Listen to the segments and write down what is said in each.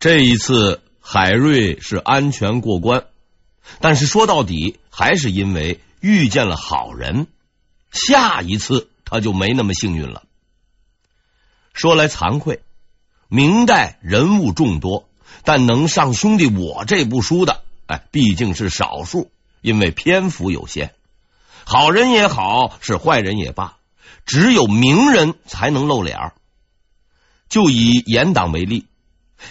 这一次海瑞是安全过关，但是说到底还是因为遇见了好人。下一次他就没那么幸运了。说来惭愧，明代人物众多，但能上兄弟我这部书的，哎，毕竟是少数，因为篇幅有限。好人也好，是坏人也罢，只有名人才能露脸。就以严党为例。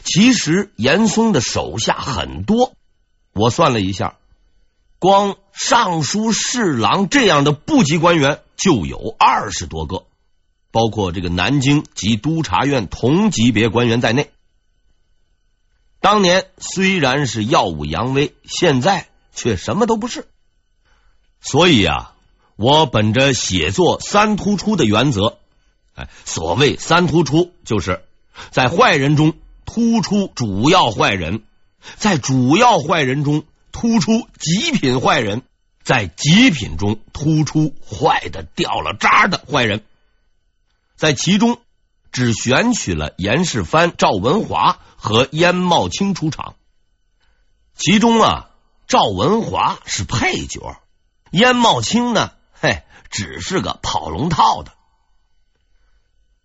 其实严嵩的手下很多，我算了一下，光尚书、侍郎这样的部级官员就有二十多个，包括这个南京及督察院同级别官员在内。当年虽然是耀武扬威，现在却什么都不是。所以啊，我本着写作三突出的原则，哎，所谓三突出，就是在坏人中。突出主要坏人，在主要坏人中突出极品坏人，在极品中突出坏的掉了渣的坏人，在其中只选取了严世蕃、赵文华和鄢懋卿出场。其中啊，赵文华是配角，鄢懋卿呢，嘿，只是个跑龙套的。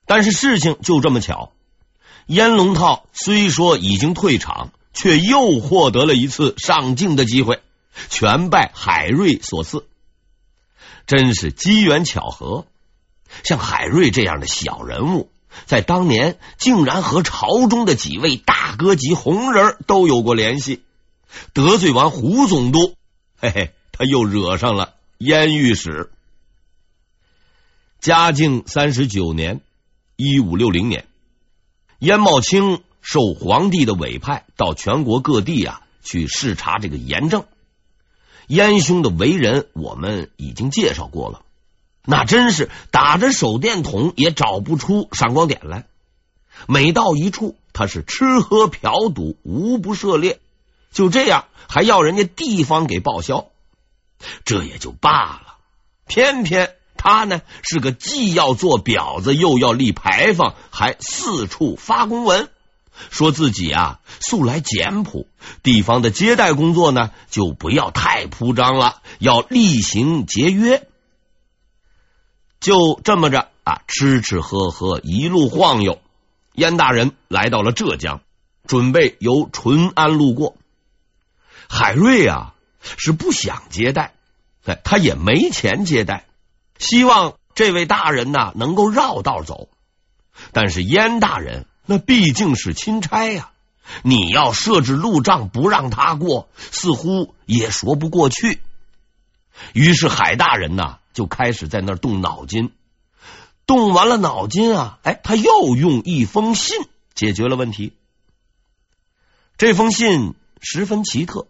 但是事情就这么巧。燕龙套虽说已经退场，却又获得了一次上镜的机会，全拜海瑞所赐，真是机缘巧合。像海瑞这样的小人物，在当年竟然和朝中的几位大哥级红人都有过联系，得罪完胡总督，嘿嘿，他又惹上了燕御史。嘉靖三十九年，一五六零年。鄢懋卿受皇帝的委派，到全国各地啊去视察这个严政。鄢兄的为人，我们已经介绍过了，那真是打着手电筒也找不出闪光点来。每到一处，他是吃喝嫖赌无不涉猎，就这样还要人家地方给报销，这也就罢了，偏偏。他呢是个既要做婊子又要立牌坊，还四处发公文，说自己啊素来简朴，地方的接待工作呢就不要太铺张了，要厉行节约。就这么着啊，吃吃喝喝一路晃悠，燕大人来到了浙江，准备由淳安路过。海瑞啊是不想接待，哎，他也没钱接待。希望这位大人呐能够绕道走，但是燕大人那毕竟是钦差呀，你要设置路障不让他过，似乎也说不过去。于是海大人呐就开始在那动脑筋，动完了脑筋啊，哎，他又用一封信解决了问题。这封信十分奇特，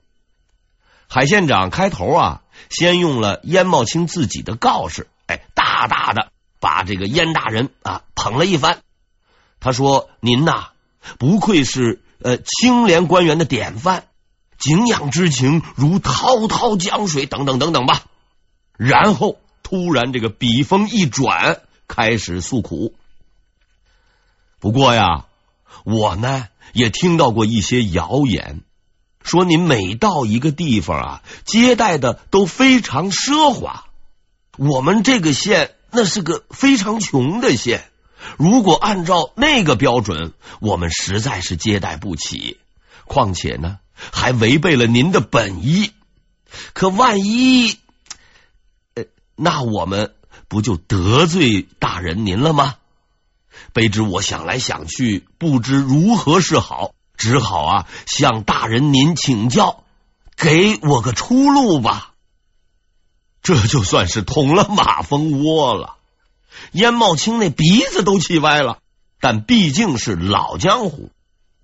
海县长开头啊，先用了鄢懋卿自己的告示。大大的把这个燕大人啊捧了一番。他说：“您呐，不愧是呃清廉官员的典范，敬仰之情如滔滔江水，等等等等吧。”然后突然这个笔锋一转，开始诉苦。不过呀，我呢也听到过一些谣言，说您每到一个地方啊，接待的都非常奢华。我们这个县那是个非常穷的县，如果按照那个标准，我们实在是接待不起。况且呢，还违背了您的本意。可万一，那我们不就得罪大人您了吗？卑职我想来想去，不知如何是好，只好啊向大人您请教，给我个出路吧。这就算是捅了马蜂窝了，鄢懋卿那鼻子都气歪了。但毕竟是老江湖，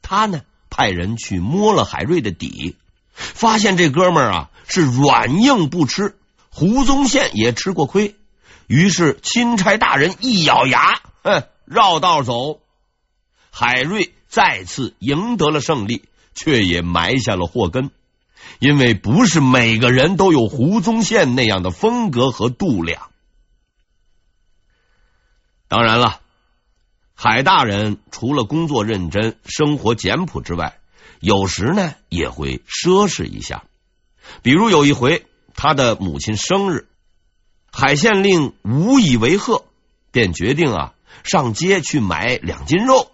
他呢派人去摸了海瑞的底，发现这哥们儿啊是软硬不吃，胡宗宪也吃过亏。于是钦差大人一咬牙，哼，绕道走。海瑞再次赢得了胜利，却也埋下了祸根。因为不是每个人都有胡宗宪那样的风格和度量。当然了，海大人除了工作认真、生活简朴之外，有时呢也会奢侈一下。比如有一回，他的母亲生日，海县令无以为贺，便决定啊上街去买两斤肉。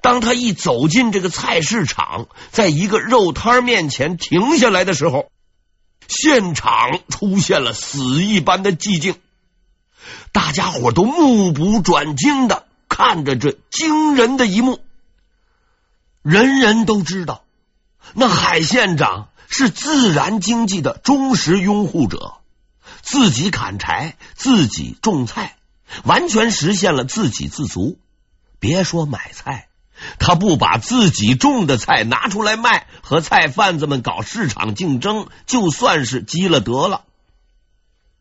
当他一走进这个菜市场，在一个肉摊面前停下来的时候，现场出现了死一般的寂静，大家伙都目不转睛的看着这惊人的一幕。人人都知道，那海县长是自然经济的忠实拥护者，自己砍柴，自己种菜，完全实现了自给自足。别说买菜，他不把自己种的菜拿出来卖，和菜贩子们搞市场竞争，就算是积了德了。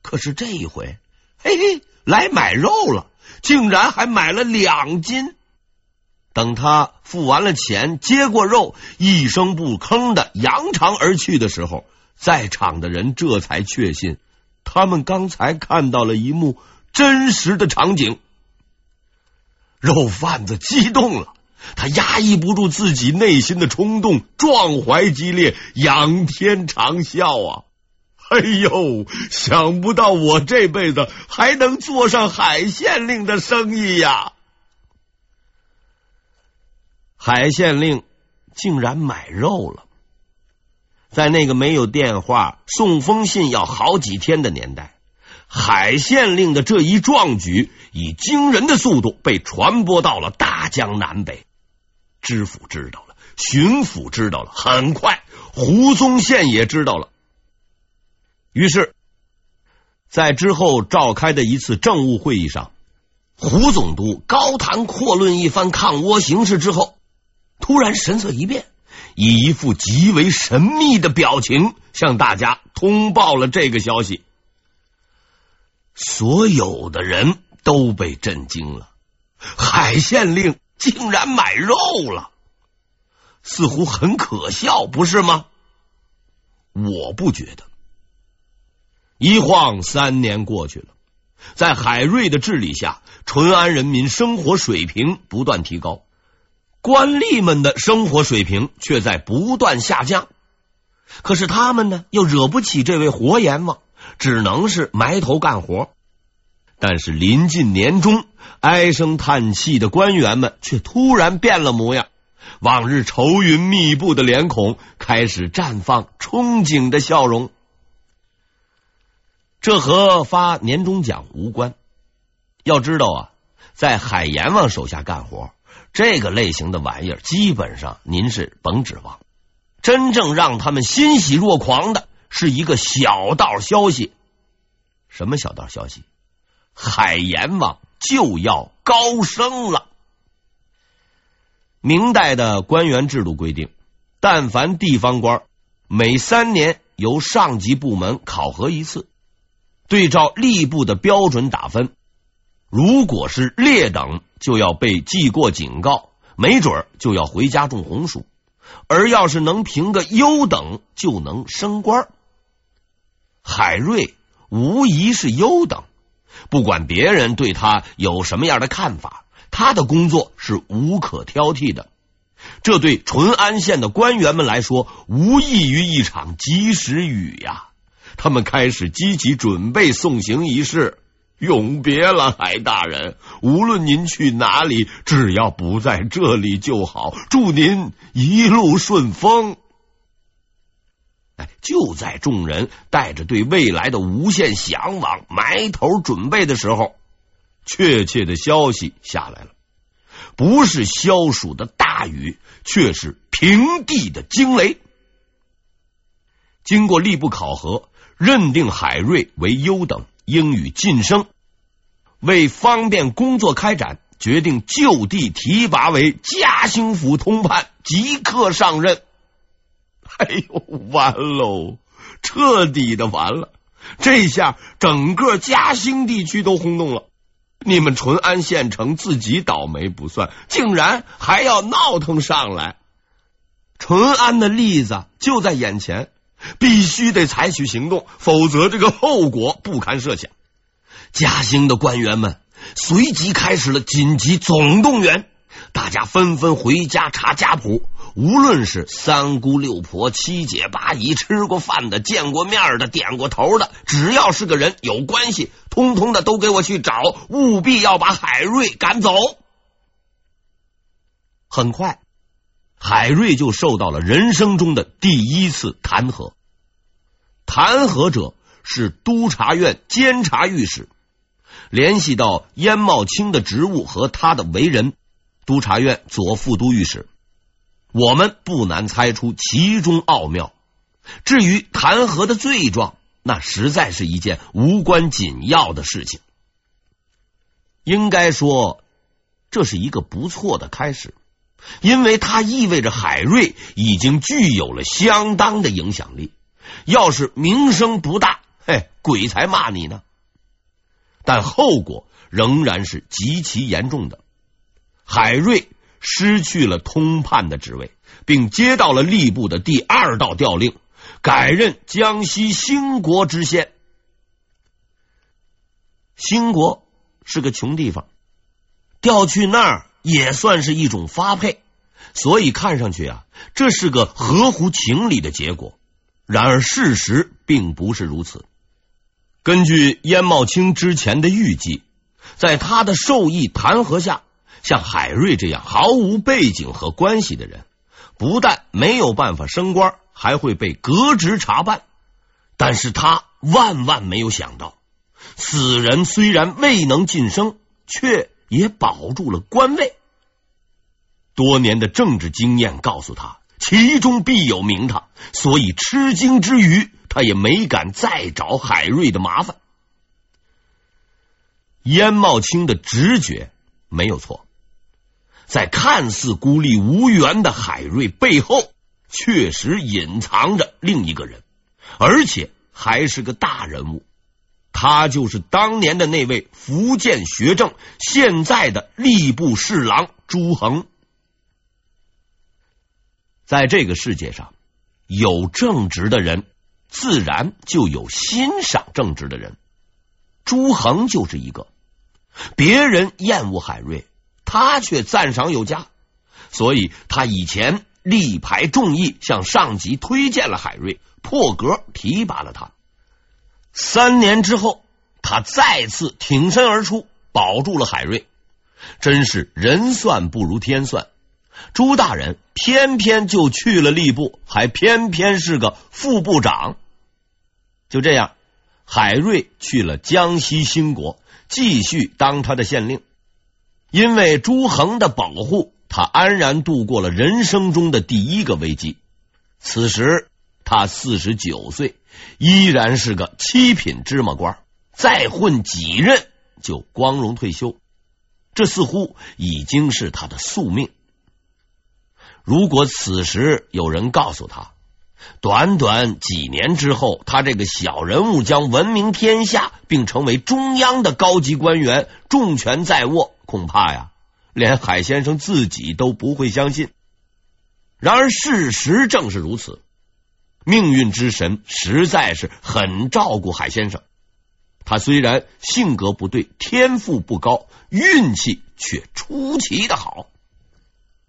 可是这一回，嘿嘿，来买肉了，竟然还买了两斤。等他付完了钱，接过肉，一声不吭的扬长而去的时候，在场的人这才确信，他们刚才看到了一幕真实的场景。肉贩子激动了，他压抑不住自己内心的冲动，壮怀激烈，仰天长啸啊！哎呦，想不到我这辈子还能做上海县令的生意呀！海县令竟然买肉了，在那个没有电话、送封信要好几天的年代。海县令的这一壮举，以惊人的速度被传播到了大江南北。知府知道了，巡抚知道了，很快胡宗宪也知道了。于是，在之后召开的一次政务会议上，胡总督高谈阔论一番抗倭形势之后，突然神色一变，以一副极为神秘的表情向大家通报了这个消息。所有的人都被震惊了，海县令竟然买肉了，似乎很可笑，不是吗？我不觉得。一晃三年过去了，在海瑞的治理下，淳安人民生活水平不断提高，官吏们的生活水平却在不断下降。可是他们呢，又惹不起这位活阎王。只能是埋头干活，但是临近年终，唉声叹气的官员们却突然变了模样，往日愁云密布的脸孔开始绽放憧憬的笑容。这和发年终奖无关。要知道啊，在海阎王手下干活，这个类型的玩意儿，基本上您是甭指望。真正让他们欣喜若狂的。是一个小道消息，什么小道消息？海阎王就要高升了。明代的官员制度规定，但凡地方官，每三年由上级部门考核一次，对照吏部的标准打分。如果是劣等，就要被记过警告，没准就要回家种红薯；而要是能评个优等，就能升官。海瑞无疑是优等，不管别人对他有什么样的看法，他的工作是无可挑剔的。这对淳安县的官员们来说，无异于一场及时雨呀！他们开始积极准备送行仪式，永别了，海大人。无论您去哪里，只要不在这里就好。祝您一路顺风。哎，就在众人带着对未来的无限向往埋头准备的时候，确切的消息下来了，不是消暑的大雨，却是平地的惊雷。经过吏部考核，认定海瑞为优等，应予晋升。为方便工作开展，决定就地提拔为嘉兴府通判，即刻上任。哎呦，完喽！彻底的完了！这下整个嘉兴地区都轰动了。你们淳安县城自己倒霉不算，竟然还要闹腾上来。淳安的例子就在眼前，必须得采取行动，否则这个后果不堪设想。嘉兴的官员们随即开始了紧急总动员，大家纷纷回家查家谱。无论是三姑六婆、七姐八姨，吃过饭的、见过面的、点过头的，只要是个人有关系，通通的都给我去找，务必要把海瑞赶走。很快，海瑞就受到了人生中的第一次弹劾。弹劾者是督察院监察御史。联系到鄢懋卿的职务和他的为人，督察院左副都御史。我们不难猜出其中奥妙。至于弹劾的罪状，那实在是一件无关紧要的事情。应该说，这是一个不错的开始，因为它意味着海瑞已经具有了相当的影响力。要是名声不大，嘿，鬼才骂你呢。但后果仍然是极其严重的。海瑞。失去了通判的职位，并接到了吏部的第二道调令，改任江西兴国知县。兴国是个穷地方，调去那儿也算是一种发配，所以看上去啊，这是个合乎情理的结果。然而事实并不是如此。根据鄢懋卿之前的预计，在他的授意弹劾下。像海瑞这样毫无背景和关系的人，不但没有办法升官，还会被革职查办。但是他万万没有想到，此人虽然未能晋升，却也保住了官位。多年的政治经验告诉他，其中必有名堂，所以吃惊之余，他也没敢再找海瑞的麻烦。鄢懋卿的直觉没有错。在看似孤立无援的海瑞背后，确实隐藏着另一个人，而且还是个大人物。他就是当年的那位福建学政，现在的吏部侍郎朱恒。在这个世界上，有正直的人，自然就有欣赏正直的人。朱恒就是一个。别人厌恶海瑞。他却赞赏有加，所以他以前力排众议，向上级推荐了海瑞，破格提拔了他。三年之后，他再次挺身而出，保住了海瑞。真是人算不如天算，朱大人偏偏就去了吏部，还偏偏是个副部长。就这样，海瑞去了江西兴国，继续当他的县令。因为朱恒的保护，他安然度过了人生中的第一个危机。此时他四十九岁，依然是个七品芝麻官，再混几任就光荣退休。这似乎已经是他的宿命。如果此时有人告诉他，短短几年之后，他这个小人物将闻名天下，并成为中央的高级官员，重权在握。恐怕呀，连海先生自己都不会相信。然而事实正是如此，命运之神实在是很照顾海先生。他虽然性格不对，天赋不高，运气却出奇的好。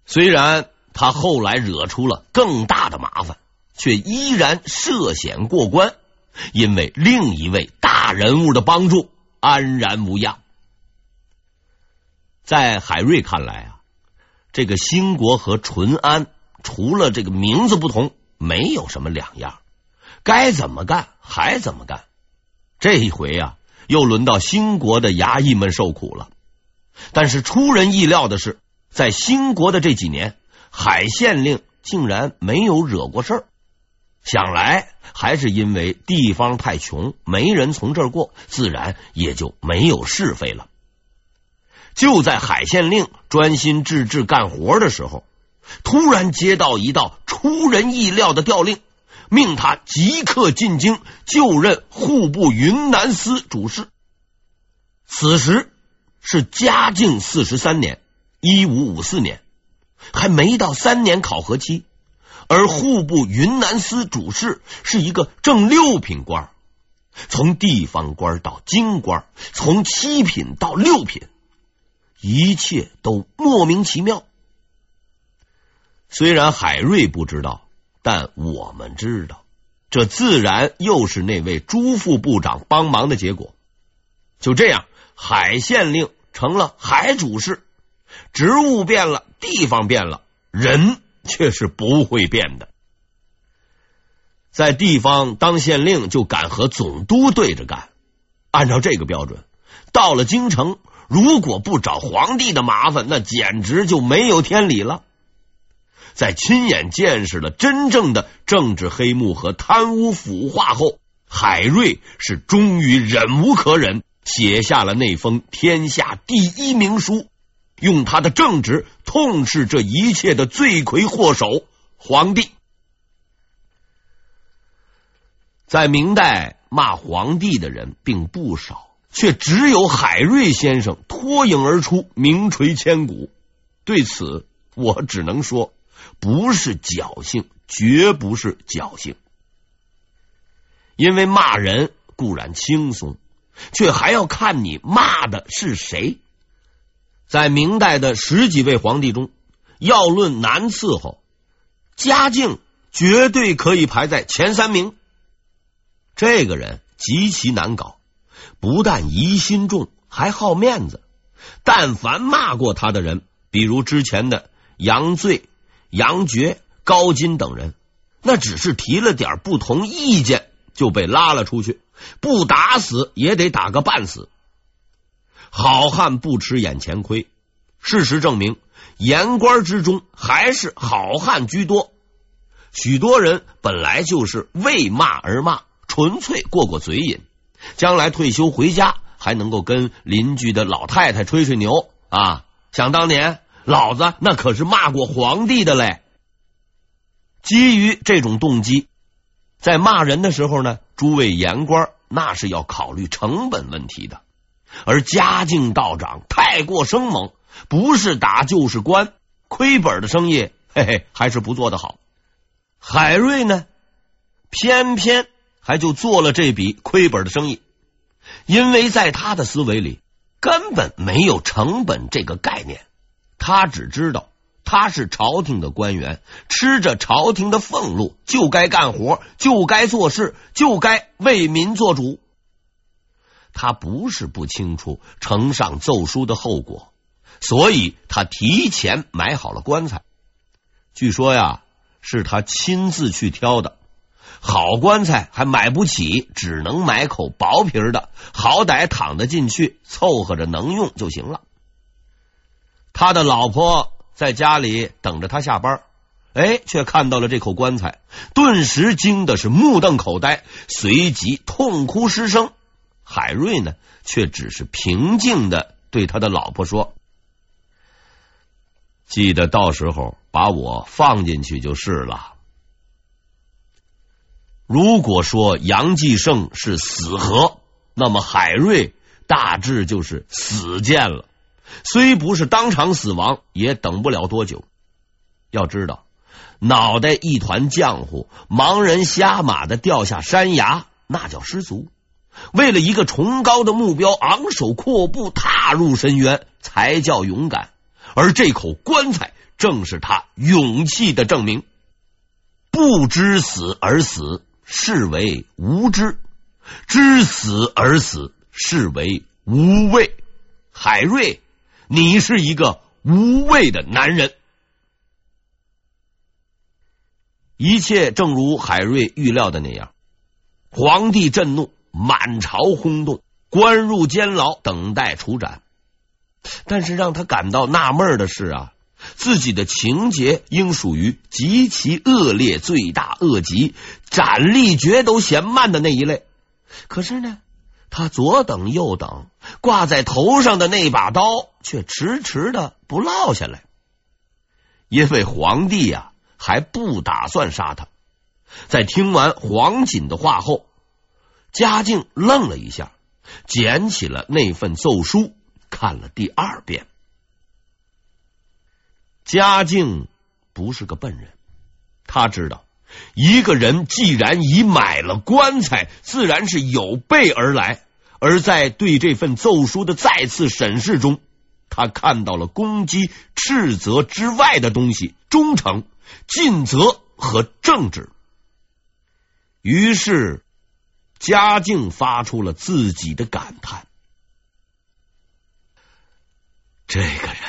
虽然他后来惹出了更大的麻烦，却依然涉险过关，因为另一位大人物的帮助，安然无恙。在海瑞看来啊，这个兴国和淳安除了这个名字不同，没有什么两样。该怎么干还怎么干。这一回啊，又轮到兴国的衙役们受苦了。但是出人意料的是，在兴国的这几年，海县令竟然没有惹过事儿。想来还是因为地方太穷，没人从这儿过，自然也就没有是非了。就在海县令专心致志干活的时候，突然接到一道出人意料的调令，命他即刻进京就任户部云南司主事。此时是嘉靖四十三年（一五五四年），还没到三年考核期，而户部云南司主事是一个正六品官，从地方官到京官，从七品到六品，一切都莫名其妙。虽然海瑞不知道，但我们知道，这自然又是那位朱副部长帮忙的结果。就这样，海县令成了海主事，职务变了，地方变了，人却是不会变的。在地方当县令就敢和总督对着干，按照这个标准，到了京城，如果不找皇帝的麻烦，那简直就没有天理了。在亲眼见识了真正的政治黑幕和贪污腐化后，海瑞是终于忍无可忍，写下了那封天下第一明书，用他的正直痛斥这一切的罪魁祸首——皇帝。在明代骂皇帝的人并不少，却只有海瑞先生脱颖而出，名垂千古。对此，我只能说。不是侥幸，绝不是侥幸。因为骂人固然轻松，却还要看你骂的是谁。在明代的十几位皇帝中，要论难伺候，嘉靖绝对可以排在前三名。这个人极其难搞，不但疑心重，还好面子。但凡骂过他的人，比如之前的杨醉。杨觉、高金等人，那只是提了点不同意见，就被拉了出去，不打死也得打个半死。好汉不吃眼前亏，事实证明，言官之中还是好汉居多。许多人本来就是为骂而骂，纯粹过过嘴瘾，将来退休回家还能够跟邻居的老太太吹吹牛啊！想当年。老子那可是骂过皇帝的嘞！基于这种动机，在骂人的时候呢，诸位言官那是要考虑成本问题的。而嘉靖道长太过生猛，不是打就是关，亏本的生意，嘿嘿，还是不做的好。海瑞呢，偏偏还就做了这笔亏本的生意，因为在他的思维里根本没有成本这个概念。他只知道他是朝廷的官员，吃着朝廷的俸禄，就该干活，就该做事，就该为民做主。他不是不清楚呈上奏书的后果，所以他提前买好了棺材。据说呀，是他亲自去挑的。好棺材还买不起，只能买口薄皮的，好歹躺得进去，凑合着能用就行了。他的老婆在家里等着他下班，哎，却看到了这口棺材，顿时惊的是目瞪口呆，随即痛哭失声。海瑞呢，却只是平静的对他的老婆说：“记得到时候把我放进去就是了。”如果说杨继盛是死河，那么海瑞大致就是死谏了。虽不是当场死亡，也等不了多久。要知道，脑袋一团浆糊，盲人瞎马的掉下山崖，那叫失足；为了一个崇高的目标，昂首阔步踏入深渊，才叫勇敢。而这口棺材，正是他勇气的证明。不知死而死，是为无知；知死而死，是为无畏。海瑞。你是一个无畏的男人。一切正如海瑞预料的那样，皇帝震怒，满朝轰动，关入监牢，等待处斩。但是让他感到纳闷的是啊，自己的情节应属于极其恶劣、罪大恶极、斩立决都嫌慢的那一类。可是呢，他左等右等。挂在头上的那把刀却迟迟的不落下来，因为皇帝呀、还不打算杀他。在听完黄锦的话后，嘉靖愣了一下，捡起了那份奏书，看了第二遍。嘉靖不是个笨人，他知道一个人既然已买了棺材，自然是有备而来。而在对这份奏书的再次审视中，他看到了攻击斥责之外的东西：忠诚、尽责和正直。于是，嘉靖发出了自己的感叹：“这个人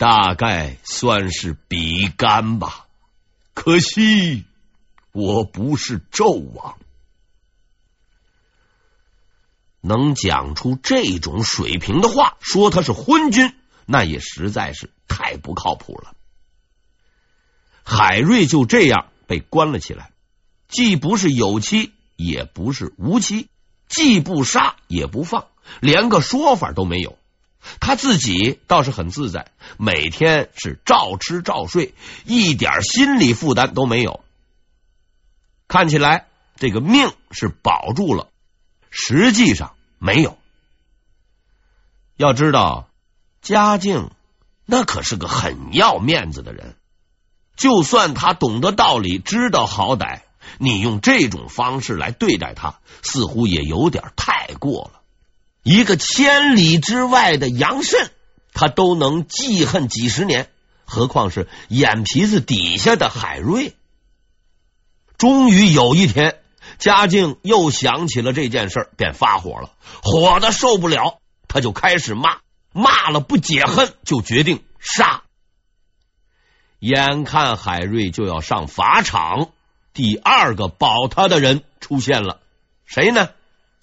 大概算是比干吧，可惜我不是纣王。”能讲出这种水平的话，说他是昏君，那也实在是太不靠谱了。海瑞就这样被关了起来，既不是有期，也不是无期，既不杀也不放，连个说法都没有。他自己倒是很自在，每天是照吃照睡，一点心理负担都没有。看起来这个命是保住了。实际上没有。要知道，嘉靖那可是个很要面子的人，就算他懂得道理，知道好歹，你用这种方式来对待他，似乎也有点太过了。一个千里之外的杨慎，他都能记恨几十年，何况是眼皮子底下的海瑞？终于有一天。嘉靖又想起了这件事，便发火了，火的受不了，他就开始骂，骂了不解恨，就决定杀。眼看海瑞就要上法场，第二个保他的人出现了，谁呢？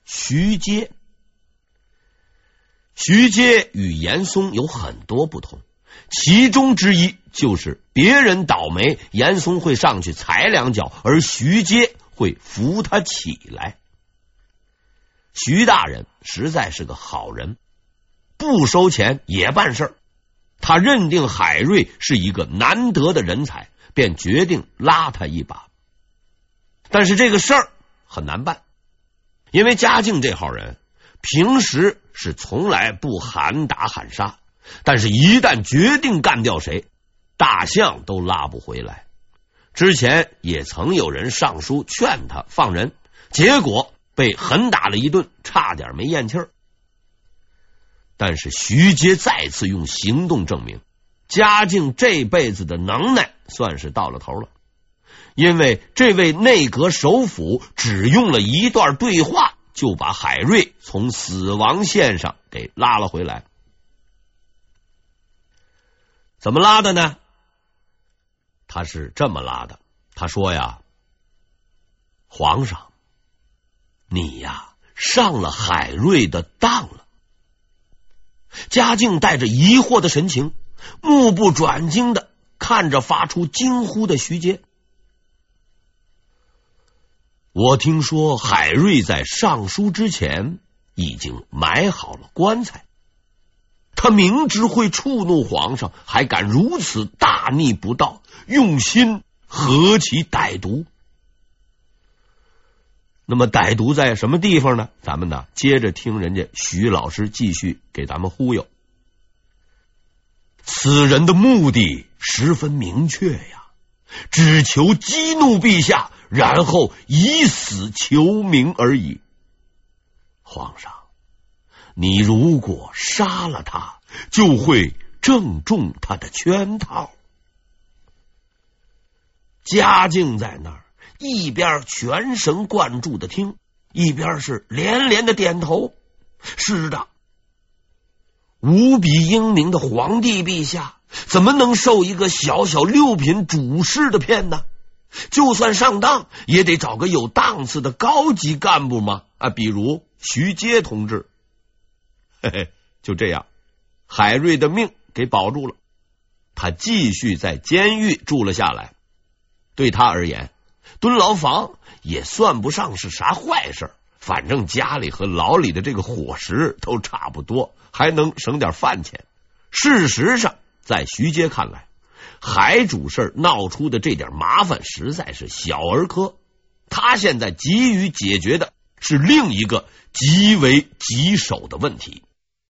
徐阶。徐阶与严嵩有很多不同，其中之一就是别人倒霉，严嵩会上去踩两脚，而徐阶。会扶他起来。徐大人实在是个好人，不收钱也办事儿。他认定海瑞是一个难得的人才，便决定拉他一把。但是这个事儿很难办，因为嘉靖这号人平时是从来不喊打喊杀，但是一旦决定干掉谁，大象都拉不回来。之前也曾有人上书劝他放人，结果被狠打了一顿，差点没咽气儿。但是徐阶再次用行动证明，嘉靖这辈子的能耐算是到了头了。因为这位内阁首辅只用了一段对话，就把海瑞从死亡线上给拉了回来。怎么拉的呢？他是这么拉的，他说呀：“皇上，你呀上了海瑞的当了。”嘉靖带着疑惑的神情，目不转睛的看着发出惊呼的徐阶。我听说海瑞在上书之前已经买好了棺材。他明知会触怒皇上，还敢如此大逆不道，用心何其歹毒！那么歹毒在什么地方呢？咱们呢，接着听人家徐老师继续给咱们忽悠。此人的目的十分明确呀，只求激怒陛下，然后以死求名而已。皇上。你如果杀了他，就会正中他的圈套。嘉靖在那儿一边全神贯注的听，一边是连连的点头。是的，无比英明的皇帝陛下，怎么能受一个小小六品主事的骗呢？就算上当，也得找个有档次的高级干部嘛。啊，比如徐阶同志。嘿嘿，就这样，海瑞的命给保住了。他继续在监狱住了下来。对他而言，蹲牢房也算不上是啥坏事。反正家里和牢里的这个伙食都差不多，还能省点饭钱。事实上，在徐阶看来，海主事闹出的这点麻烦实在是小儿科。他现在急于解决的是另一个极为棘手的问题。